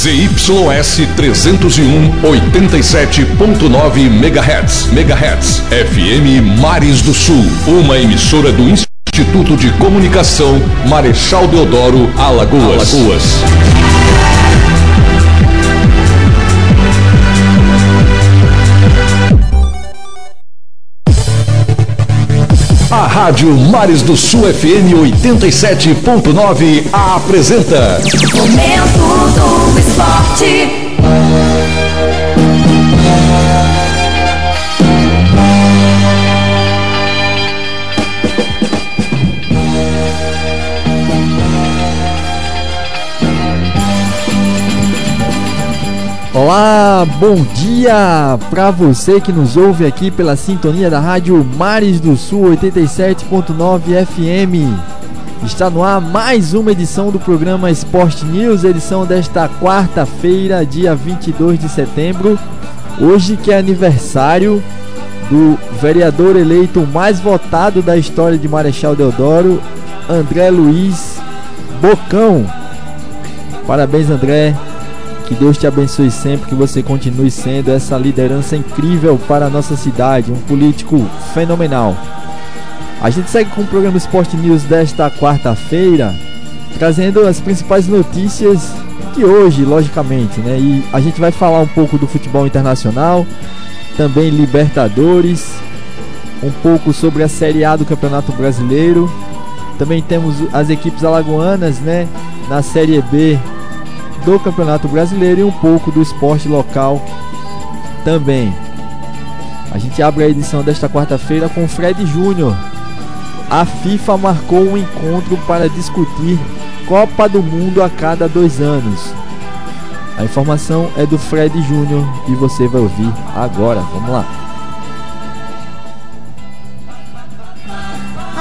ZYS 301 87.9 MHz. MHz. FM Mares do Sul. Uma emissora do Instituto de Comunicação Marechal Deodoro, Alagoas. Alagoas. Rádio Mares do Sul FM 87.9 apresenta. Momento do Esporte. Olá, bom dia para você que nos ouve aqui pela sintonia da Rádio Mares do Sul 87.9 FM. Está no ar mais uma edição do programa Esporte News, edição desta quarta-feira, dia 22 de setembro. Hoje que é aniversário do vereador eleito mais votado da história de Marechal Deodoro, André Luiz Bocão. Parabéns, André. Que Deus te abençoe sempre, que você continue sendo essa liderança incrível para a nossa cidade, um político fenomenal. A gente segue com o programa Esporte News desta quarta-feira, trazendo as principais notícias de hoje, logicamente, né? E a gente vai falar um pouco do futebol internacional, também Libertadores, um pouco sobre a Série A do Campeonato Brasileiro. Também temos as equipes alagoanas, né, na Série B do Campeonato Brasileiro e um pouco do esporte local também. A gente abre a edição desta quarta-feira com Fred Júnior. A FIFA marcou um encontro para discutir Copa do Mundo a cada dois anos. A informação é do Fred Júnior e você vai ouvir agora. Vamos lá.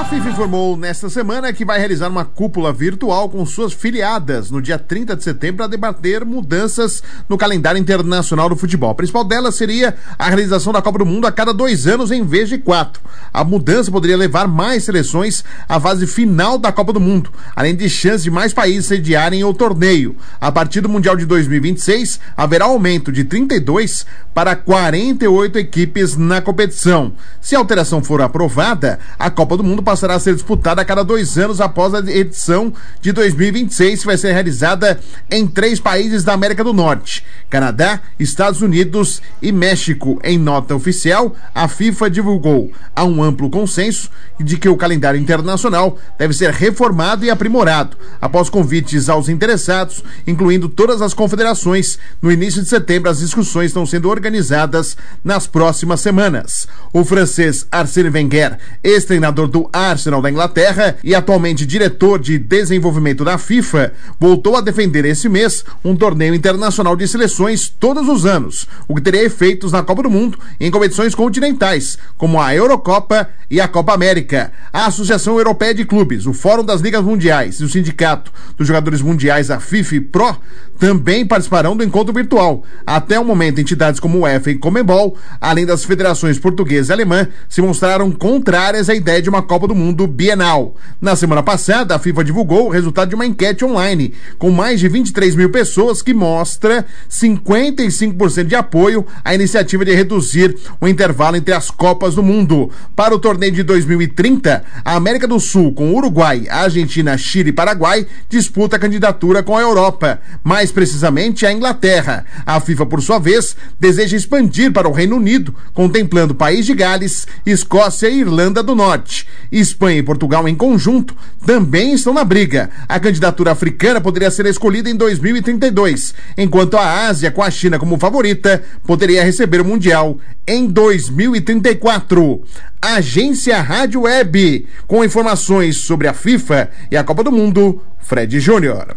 FIFA informou nesta semana que vai realizar uma cúpula virtual com suas filiadas no dia 30 de setembro para debater mudanças no calendário internacional do futebol. A principal delas seria a realização da Copa do Mundo a cada dois anos em vez de quatro. A mudança poderia levar mais seleções à fase final da Copa do Mundo, além de chance de mais países sediarem o torneio. A partir do Mundial de 2026, haverá aumento de 32 para 48 equipes na competição. Se a alteração for aprovada, a Copa do Mundo passará a ser disputada a cada dois anos após a edição de 2026, que vai ser realizada em três países da América do Norte: Canadá, Estados Unidos e México. Em nota oficial, a FIFA divulgou há um amplo consenso de que o calendário internacional deve ser reformado e aprimorado, após convites aos interessados, incluindo todas as confederações. No início de setembro, as discussões estão sendo organizadas nas próximas semanas. O francês Arsène Wenger, ex-treinador do Arsenal da Inglaterra e atualmente diretor de desenvolvimento da FIFA, voltou a defender esse mês um torneio internacional de seleções todos os anos, o que teria efeitos na Copa do Mundo em competições continentais, como a Eurocopa e a Copa América. A Associação Europeia de Clubes, o Fórum das Ligas Mundiais e o Sindicato dos Jogadores Mundiais, a FIFA Pro, também participarão do encontro virtual. Até o momento, entidades como o UEFA e Comebol, além das federações portuguesa e alemã, se mostraram contrárias à ideia de uma Copa do Mundo bienal. Na semana passada, a FIFA divulgou o resultado de uma enquete online com mais de 23 mil pessoas que mostra 55% de apoio à iniciativa de reduzir o intervalo entre as Copas do Mundo. Para o torneio de 2030, a América do Sul, com Uruguai, Argentina, Chile e Paraguai, disputa a candidatura com a Europa, mais precisamente a Inglaterra. A FIFA, por sua vez, deseja expandir para o Reino Unido, contemplando País de Gales, Escócia e Irlanda do Norte. Espanha e Portugal em conjunto também estão na briga. A candidatura africana poderia ser escolhida em 2032, enquanto a Ásia, com a China como favorita, poderia receber o Mundial em 2034. Agência Rádio Web, com informações sobre a FIFA e a Copa do Mundo, Fred Júnior.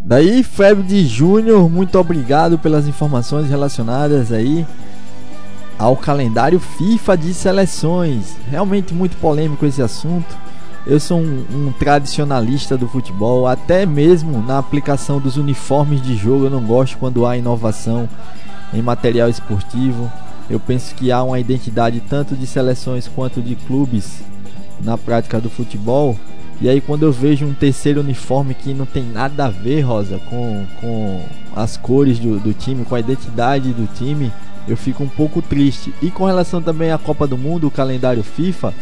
Daí, Fred Júnior, muito obrigado pelas informações relacionadas aí ao calendário FIFA de seleções. Realmente muito polêmico esse assunto. Eu sou um, um, tradicionalista do futebol, até mesmo na aplicação dos uniformes de jogo. Eu não gosto quando há inovação em material esportivo. Eu penso que há uma identidade tanto de seleções quanto de clubes na prática do futebol E aí quando eu vejo um terceiro uniforme que não tem nada a ver, Rosa, com, com as cores do, do time, com a identidade do time, eu fico um pouco triste. E com relação também à Copa do Mundo, o calendário FIFA,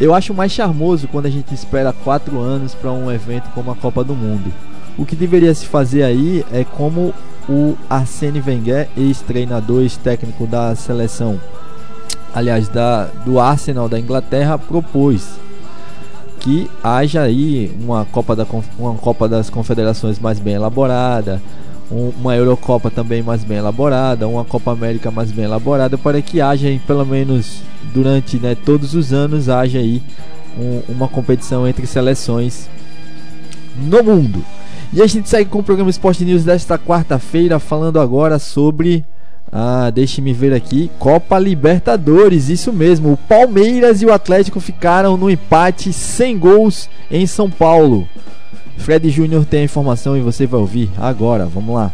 eu acho mais charmoso quando a gente espera quatro anos para um evento como a Copa do Mundo. O que deveria se fazer aí é como o Arsene Wenger, ex-treinador, ex-técnico da seleção, aliás, da, do Arsenal da Inglaterra, propôs que haja aí uma Copa, da, uma Copa das Confederações mais bem elaborada, uma Eurocopa também mais bem elaborada, uma Copa América mais bem elaborada, para que haja pelo menos durante né, todos os anos, haja aí um, uma competição entre seleções no mundo. E a gente segue com o programa Esporte News desta quarta-feira, falando agora sobre. Ah, deixe-me ver aqui. Copa Libertadores, isso mesmo. O Palmeiras e o Atlético ficaram no empate sem gols em São Paulo. Fred Júnior tem a informação e você vai ouvir agora. Vamos lá.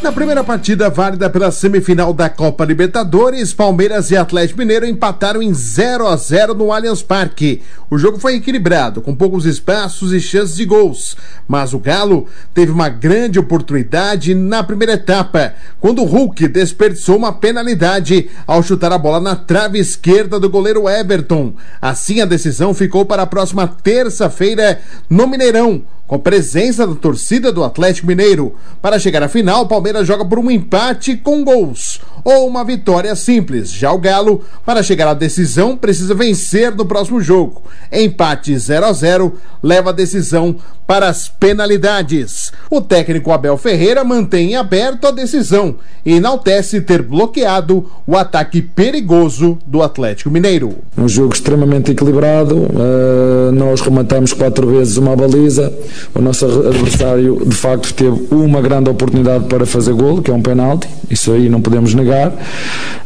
Na primeira partida válida pela semifinal da Copa Libertadores, Palmeiras e Atlético Mineiro empataram em 0 a 0 no Allianz Parque. O jogo foi equilibrado, com poucos espaços e chances de gols, mas o Galo teve uma grande oportunidade na primeira etapa, quando o Hulk desperdiçou uma penalidade ao chutar a bola na trave esquerda do goleiro Everton. Assim a decisão ficou para a próxima terça-feira no Mineirão com presença da torcida do Atlético Mineiro. Para chegar à final, o Palmeiras joga por um empate com gols ou uma vitória simples. Já o Galo, para chegar à decisão, precisa vencer no próximo jogo. Empate 0 a 0 leva a decisão para as penalidades. O técnico Abel Ferreira mantém aberto a decisão e enaltece ter bloqueado o ataque perigoso do Atlético Mineiro. Um jogo extremamente equilibrado, uh, nós rematamos quatro vezes uma baliza, o nosso adversário de facto teve uma grande oportunidade para fazer golo, que é um penalti, isso aí não podemos negar.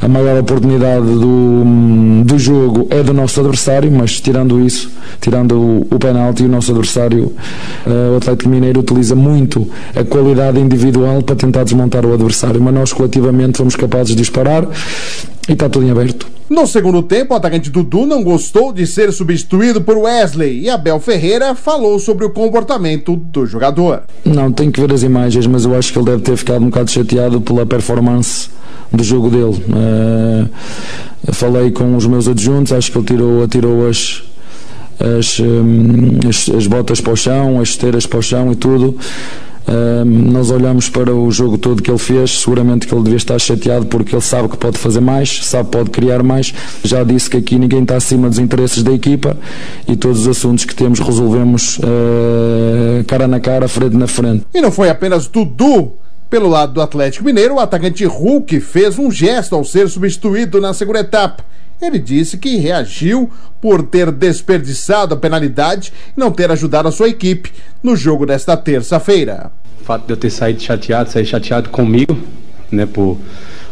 A maior oportunidade do, do jogo é do nosso adversário, mas tirando isso, tirando o, o penalti, o nosso adversário Uh, o Atlético Mineiro utiliza muito a qualidade individual para tentar desmontar o adversário, mas nós coletivamente fomos capazes de disparar e está tudo em aberto. No segundo tempo, o atacante Dudu não gostou de ser substituído por Wesley e Abel Ferreira falou sobre o comportamento do jogador. Não, tenho que ver as imagens, mas eu acho que ele deve ter ficado um bocado chateado pela performance do jogo dele. Uh, falei com os meus adjuntos, acho que ele tirou, atirou as, as, hum, as, as, botas para o chão, as esteiras para o chão e tudo. Nós olhamos para o jogo todo que ele fez, seguramente que ele devia estar chateado porque ele sabe que pode fazer mais, sabe que pode criar mais. Já disse que aqui ninguém está acima dos interesses da equipa e todos os assuntos que temos resolvemos uh, cara na cara, frente na frente. E não foi apenas Dudu pelo lado do Atlético Mineiro, o atacante Hulk fez um gesto ao ser substituído na segunda etapa. Ele disse que reagiu por ter desperdiçado a penalidade e não ter ajudado a sua equipe no jogo desta terça-feira. O fato de eu ter saído chateado, sair chateado comigo, né, por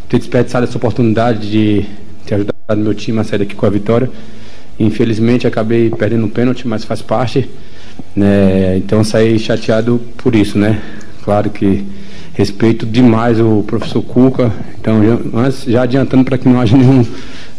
ter desperdiçado essa oportunidade de ter ajudado meu time a sair daqui com a vitória. Infelizmente acabei perdendo um pênalti, mas faz parte. Né, então saí chateado por isso, né? Claro que respeito demais o professor Cuca, então já, mas já adiantando para que não haja nenhum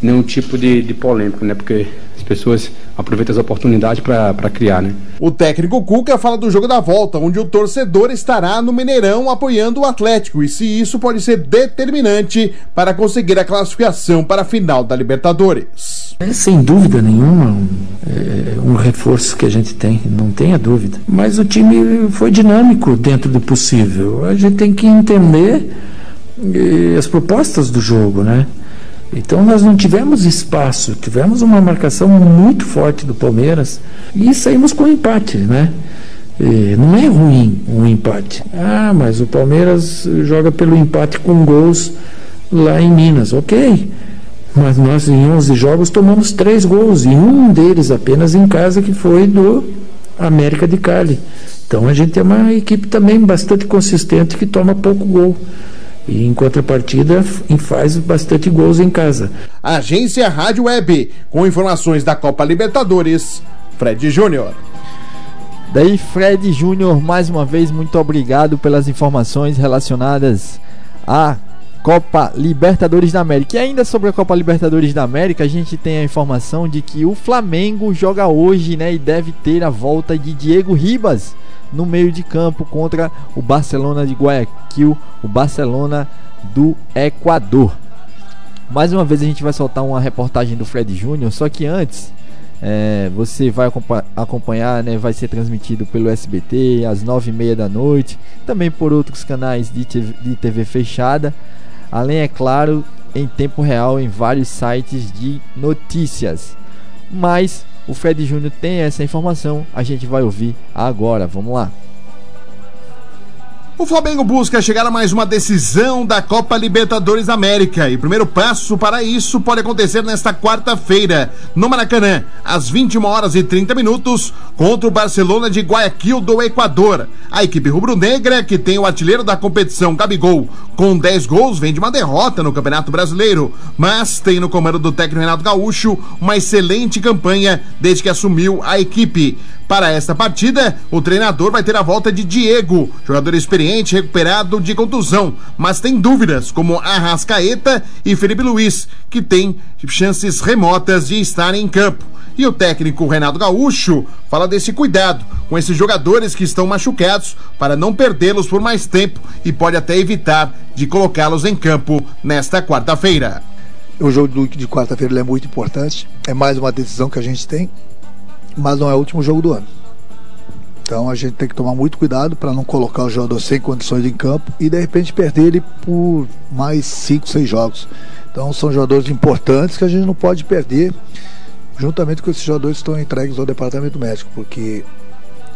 nenhum tipo de, de polêmica, né? Porque as pessoas aproveitam as oportunidades para criar, né? O técnico Cuca fala do jogo da volta, onde o torcedor estará no Mineirão apoiando o Atlético e se isso pode ser determinante para conseguir a classificação para a final da Libertadores. É sem dúvida nenhuma um, é, um reforço que a gente tem, não tenha dúvida. Mas o time foi dinâmico dentro do possível. A gente tem que entender eh, as propostas do jogo, né? Então nós não tivemos espaço, tivemos uma marcação muito forte do Palmeiras e saímos com empate, né? E não é ruim um empate. Ah, mas o Palmeiras joga pelo empate com gols lá em Minas. Ok. Mas nós em 11 jogos tomamos três gols e um deles apenas em casa que foi do América de Cali. Então a gente é uma equipe também bastante consistente que toma pouco gol. E em contrapartida, faz bastante gols em casa. Agência Rádio Web, com informações da Copa Libertadores, Fred Júnior. Daí, Fred Júnior, mais uma vez, muito obrigado pelas informações relacionadas à Copa Libertadores da América. E ainda sobre a Copa Libertadores da América, a gente tem a informação de que o Flamengo joga hoje, né, e deve ter a volta de Diego Ribas no meio de campo contra o Barcelona de Guayaquil, o Barcelona do Equador. Mais uma vez a gente vai soltar uma reportagem do Fred Júnior, só que antes é, você vai acompanhar, né, vai ser transmitido pelo SBT às nove e meia da noite, também por outros canais de TV, de TV fechada, além, é claro, em tempo real em vários sites de notícias. Mas o Fred Júnior tem essa informação, a gente vai ouvir agora. Vamos lá. O Flamengo busca chegar a mais uma decisão da Copa Libertadores América e o primeiro passo para isso pode acontecer nesta quarta-feira, no Maracanã, às 21 horas e 30 minutos, contra o Barcelona de Guayaquil do Equador. A equipe rubro-negra, que tem o artilheiro da competição Gabigol, com 10 gols, vem de uma derrota no Campeonato Brasileiro, mas tem no comando do técnico Renato Gaúcho uma excelente campanha desde que assumiu a equipe. Para esta partida, o treinador vai ter a volta de Diego, jogador experiente recuperado de contusão, mas tem dúvidas como Arrascaeta e Felipe Luiz, que têm chances remotas de estar em campo. E o técnico Renato Gaúcho fala desse cuidado com esses jogadores que estão machucados para não perdê-los por mais tempo e pode até evitar de colocá-los em campo nesta quarta-feira. O jogo de quarta-feira é muito importante, é mais uma decisão que a gente tem mas não é o último jogo do ano. Então a gente tem que tomar muito cuidado para não colocar o jogador sem condições em campo e de repente perder ele por mais 5, 6 jogos. Então são jogadores importantes que a gente não pode perder, juntamente com esses jogadores que estão entregues ao departamento médico, porque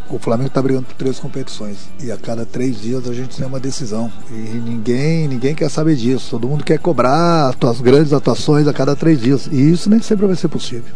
o Flamengo está brigando por três competições e a cada três dias a gente tem uma decisão e ninguém ninguém quer saber disso. Todo mundo quer cobrar as grandes atuações a cada três dias e isso nem sempre vai ser possível.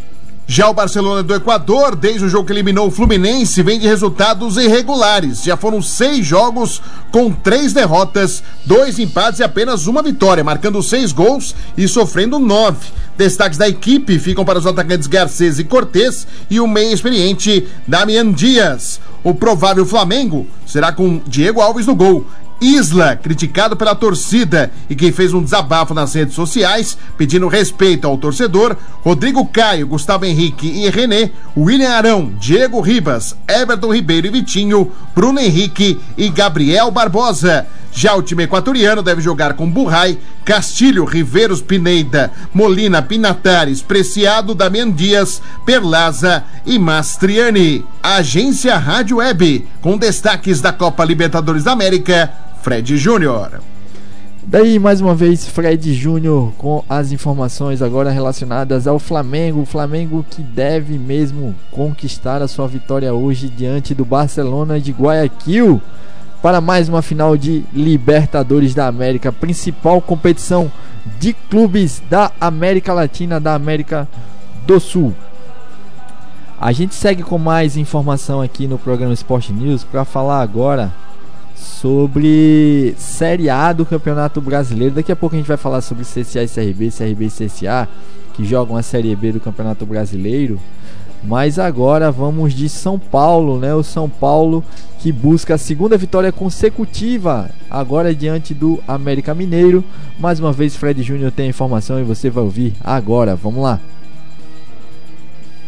Já o Barcelona do Equador, desde o jogo que eliminou o Fluminense, vem de resultados irregulares. Já foram seis jogos com três derrotas, dois empates e apenas uma vitória, marcando seis gols e sofrendo nove. Destaques da equipe ficam para os atacantes Garcês e Cortez e o meio experiente Damian Dias. O provável Flamengo será com Diego Alves no gol, Isla, criticado pela torcida e quem fez um desabafo nas redes sociais pedindo respeito ao torcedor, Rodrigo Caio, Gustavo Henrique e René, William Arão, Diego Ribas, Everton Ribeiro e Vitinho, Bruno Henrique e Gabriel Barbosa. Já o time equatoriano deve jogar com Burrai, Castilho, Riveiros Pineida, Molina, Pinatares, Preciado, Damian Dias, Perlaza e Mastriani. Agência Rádio Web, com destaques da Copa Libertadores da América, Fred Júnior. Daí mais uma vez Fred Júnior com as informações agora relacionadas ao Flamengo, o Flamengo que deve mesmo conquistar a sua vitória hoje diante do Barcelona de Guayaquil para mais uma final de Libertadores da América, principal competição de clubes da América Latina, da América do Sul. A gente segue com mais informação aqui no programa Sport News para falar agora sobre Série A do Campeonato Brasileiro. Daqui a pouco a gente vai falar sobre CSA e CRB, CRB e CSA, que jogam a Série B do Campeonato Brasileiro. Mas agora vamos de São Paulo, né? O São Paulo que busca a segunda vitória consecutiva agora diante do América Mineiro. Mais uma vez Fred Júnior tem a informação e você vai ouvir agora. Vamos lá.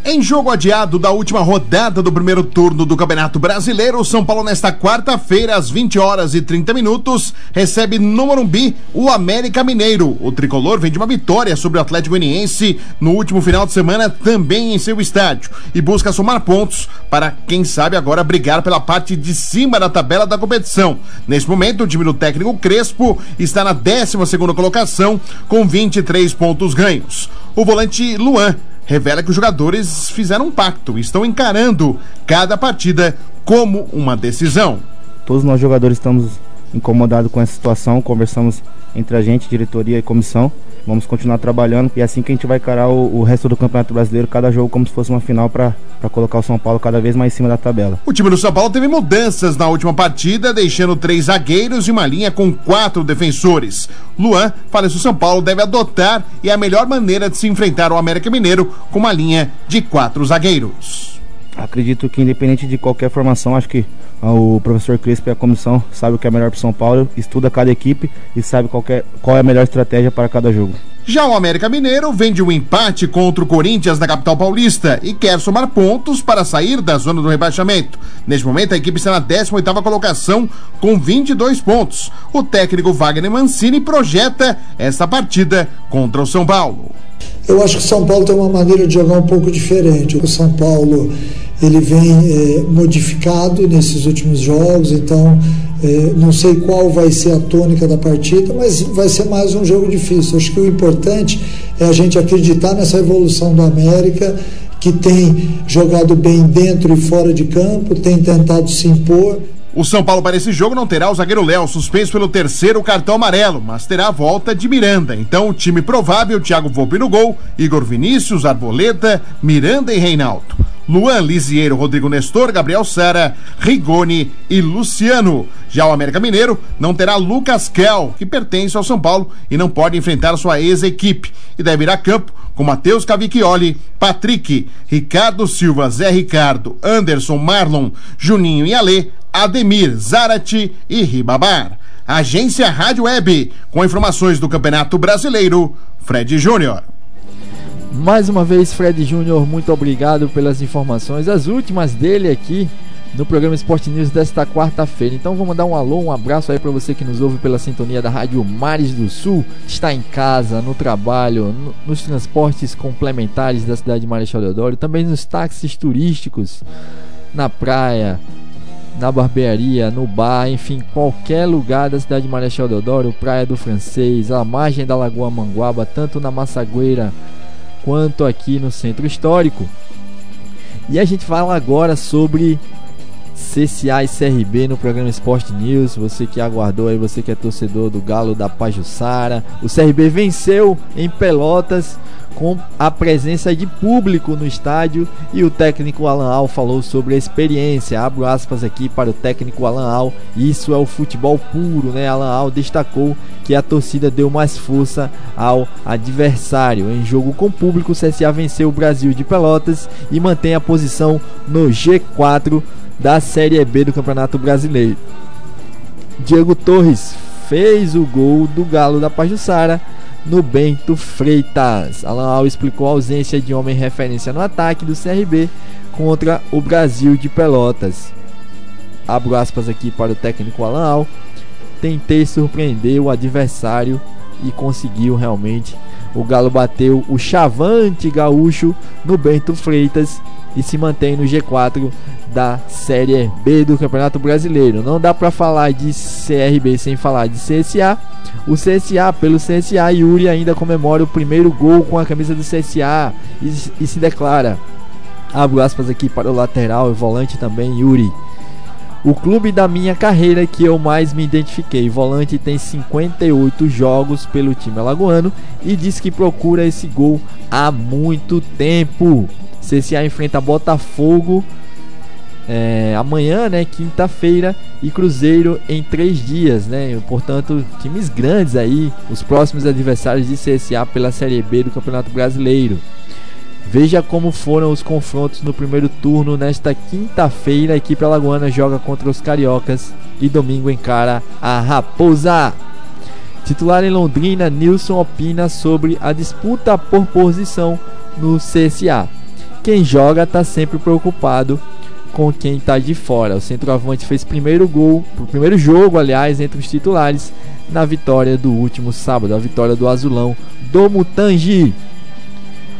Em jogo adiado da última rodada do primeiro turno do Campeonato Brasileiro, o São Paulo nesta quarta-feira às 20 horas e 30 minutos recebe no Morumbi o América Mineiro. O tricolor vem de uma vitória sobre o Atlético Goianiense no último final de semana também em seu estádio e busca somar pontos para quem sabe agora brigar pela parte de cima da tabela da competição. Nesse momento, o time do técnico Crespo está na 12 segunda colocação com 23 pontos ganhos. O volante Luan revela que os jogadores fizeram um pacto estão encarando cada partida como uma decisão. Todos nós jogadores estamos incomodados com essa situação, conversamos entre a gente, diretoria e comissão. Vamos continuar trabalhando e é assim que a gente vai encarar o, o resto do Campeonato Brasileiro, cada jogo como se fosse uma final para colocar o São Paulo cada vez mais em cima da tabela. O time do São Paulo teve mudanças na última partida, deixando três zagueiros e uma linha com quatro defensores. Luan fala que o São Paulo deve adotar e é a melhor maneira de se enfrentar o América Mineiro com uma linha de quatro zagueiros. Acredito que independente de qualquer formação, acho que o professor Crespo e a comissão sabe o que é melhor para São Paulo, estuda cada equipe e sabe qual é, qual é a melhor estratégia para cada jogo. Já o América Mineiro vem de um empate contra o Corinthians na capital paulista e quer somar pontos para sair da zona do rebaixamento. Neste momento, a equipe está na 18ª colocação com 22 pontos. O técnico Wagner Mancini projeta essa partida contra o São Paulo. Eu acho que o São Paulo tem uma maneira de jogar um pouco diferente. O São Paulo ele vem é, modificado nesses últimos jogos, então é, não sei qual vai ser a tônica da partida, mas vai ser mais um jogo difícil. Acho que o importante é a gente acreditar nessa evolução do América, que tem jogado bem dentro e fora de campo, tem tentado se impor. O São Paulo para esse jogo não terá o zagueiro Léo, suspenso pelo terceiro cartão amarelo, mas terá a volta de Miranda. Então, o time provável: Thiago Volpe no gol, Igor Vinícius, Arboleda, Miranda e Reinaldo. Luan Lisieiro, Rodrigo Nestor, Gabriel Sara, Rigoni e Luciano. Já o América Mineiro não terá Lucas Kel, que pertence ao São Paulo e não pode enfrentar sua ex-equipe. E deve ir a campo com Matheus Cavicchioli, Patrick, Ricardo Silva, Zé Ricardo, Anderson, Marlon, Juninho e Alê, Ademir, Zarate e Ribabar. Agência Rádio Web, com informações do Campeonato Brasileiro, Fred Júnior. Mais uma vez, Fred Júnior, muito obrigado pelas informações, as últimas dele aqui no programa Esporte News desta quarta-feira. Então vou mandar um alô, um abraço aí para você que nos ouve pela sintonia da Rádio Mares do Sul, está em casa, no trabalho, no, nos transportes complementares da cidade de Marechal Deodoro, também nos táxis turísticos, na praia, na barbearia, no bar, enfim, qualquer lugar da cidade de Marechal Deodoro, Praia do Francês, a margem da Lagoa Manguaba, tanto na Massagueira quanto aqui no Centro Histórico. E a gente fala agora sobre CCA e CRB no programa Esporte News. Você que aguardou aí, você que é torcedor do Galo da Pajussara. O CRB venceu em Pelotas com a presença de público no estádio e o técnico Alan Al falou sobre a experiência. Abro aspas aqui para o técnico Alan Al. Isso é o futebol puro, né? Alan Al destacou que a torcida deu mais força ao adversário. Em jogo com público, o CSA venceu o Brasil de Pelotas e mantém a posição no G4 da Série B do Campeonato Brasileiro. Diego Torres fez o gol do Galo da Pajussara no Bento Freitas. Alan Al explicou a ausência de homem referência no ataque do CRB contra o Brasil de Pelotas. Abro aspas aqui para o técnico Alan Al. Tentei surpreender o adversário e conseguiu realmente. O Galo bateu o Chavante Gaúcho no Bento Freitas e se mantém no G4 da Série B do Campeonato Brasileiro. Não dá para falar de CRB sem falar de CSA. O CSA, pelo CSA, Yuri ainda comemora o primeiro gol com a camisa do CSA e, e se declara. Abro aspas aqui para o lateral e volante também, Yuri. O clube da minha carreira que eu mais me identifiquei. Volante tem 58 jogos pelo time alagoano e diz que procura esse gol há muito tempo. CSA enfrenta Botafogo é, amanhã, né, quinta-feira, e Cruzeiro em três dias, né? Portanto, times grandes aí, os próximos adversários de CSA pela Série B do Campeonato Brasileiro. Veja como foram os confrontos no primeiro turno. Nesta quinta-feira, a equipe alagoana joga contra os cariocas e domingo encara a Raposa. Titular em Londrina, Nilson opina sobre a disputa por posição no CSA. Quem joga está sempre preocupado com quem está de fora. O centroavante fez primeiro gol, o primeiro jogo, aliás, entre os titulares na vitória do último sábado, a vitória do Azulão do Mutangi.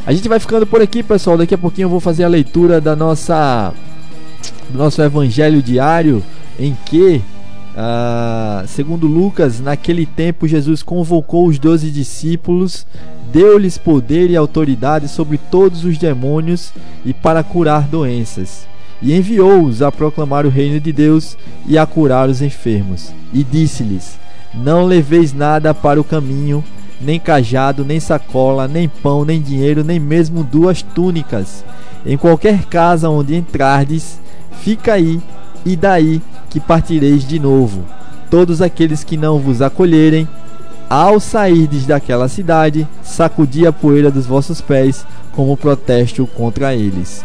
A gente vai ficando por aqui, pessoal. Daqui a pouquinho eu vou fazer a leitura da nossa do nosso evangelho diário em que ah, segundo Lucas, naquele tempo Jesus convocou os doze discípulos, deu-lhes poder e autoridade sobre todos os demônios e para curar doenças e enviou-os a proclamar o reino de Deus e a curar os enfermos. E disse-lhes: Não leveis nada para o caminho, nem cajado, nem sacola, nem pão, nem dinheiro, nem mesmo duas túnicas. Em qualquer casa onde entrardes, fica aí, e daí que partireis de novo. Todos aqueles que não vos acolherem, ao sairdes daquela cidade, sacudi a poeira dos vossos pés como protesto contra eles.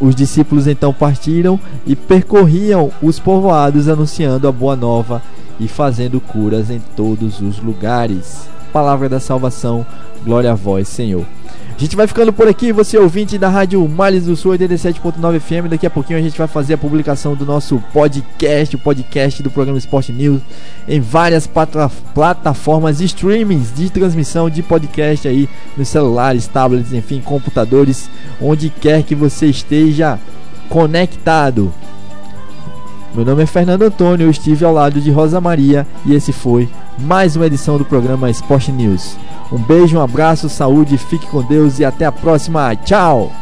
Os discípulos então partiram e percorriam os povoados anunciando a boa nova e fazendo curas em todos os lugares. Palavra da salvação, glória a vós, Senhor. A gente vai ficando por aqui, você ouvinte da Rádio Males do Sul 87.9 FM. Daqui a pouquinho a gente vai fazer a publicação do nosso podcast, o podcast do programa Sport News, em várias plataformas streamings de transmissão de podcast aí nos celulares, tablets, enfim, computadores, onde quer que você esteja conectado. Meu nome é Fernando Antônio, eu estive ao lado de Rosa Maria e esse foi mais uma edição do programa Sport News. Um beijo, um abraço, saúde, fique com Deus e até a próxima. Tchau!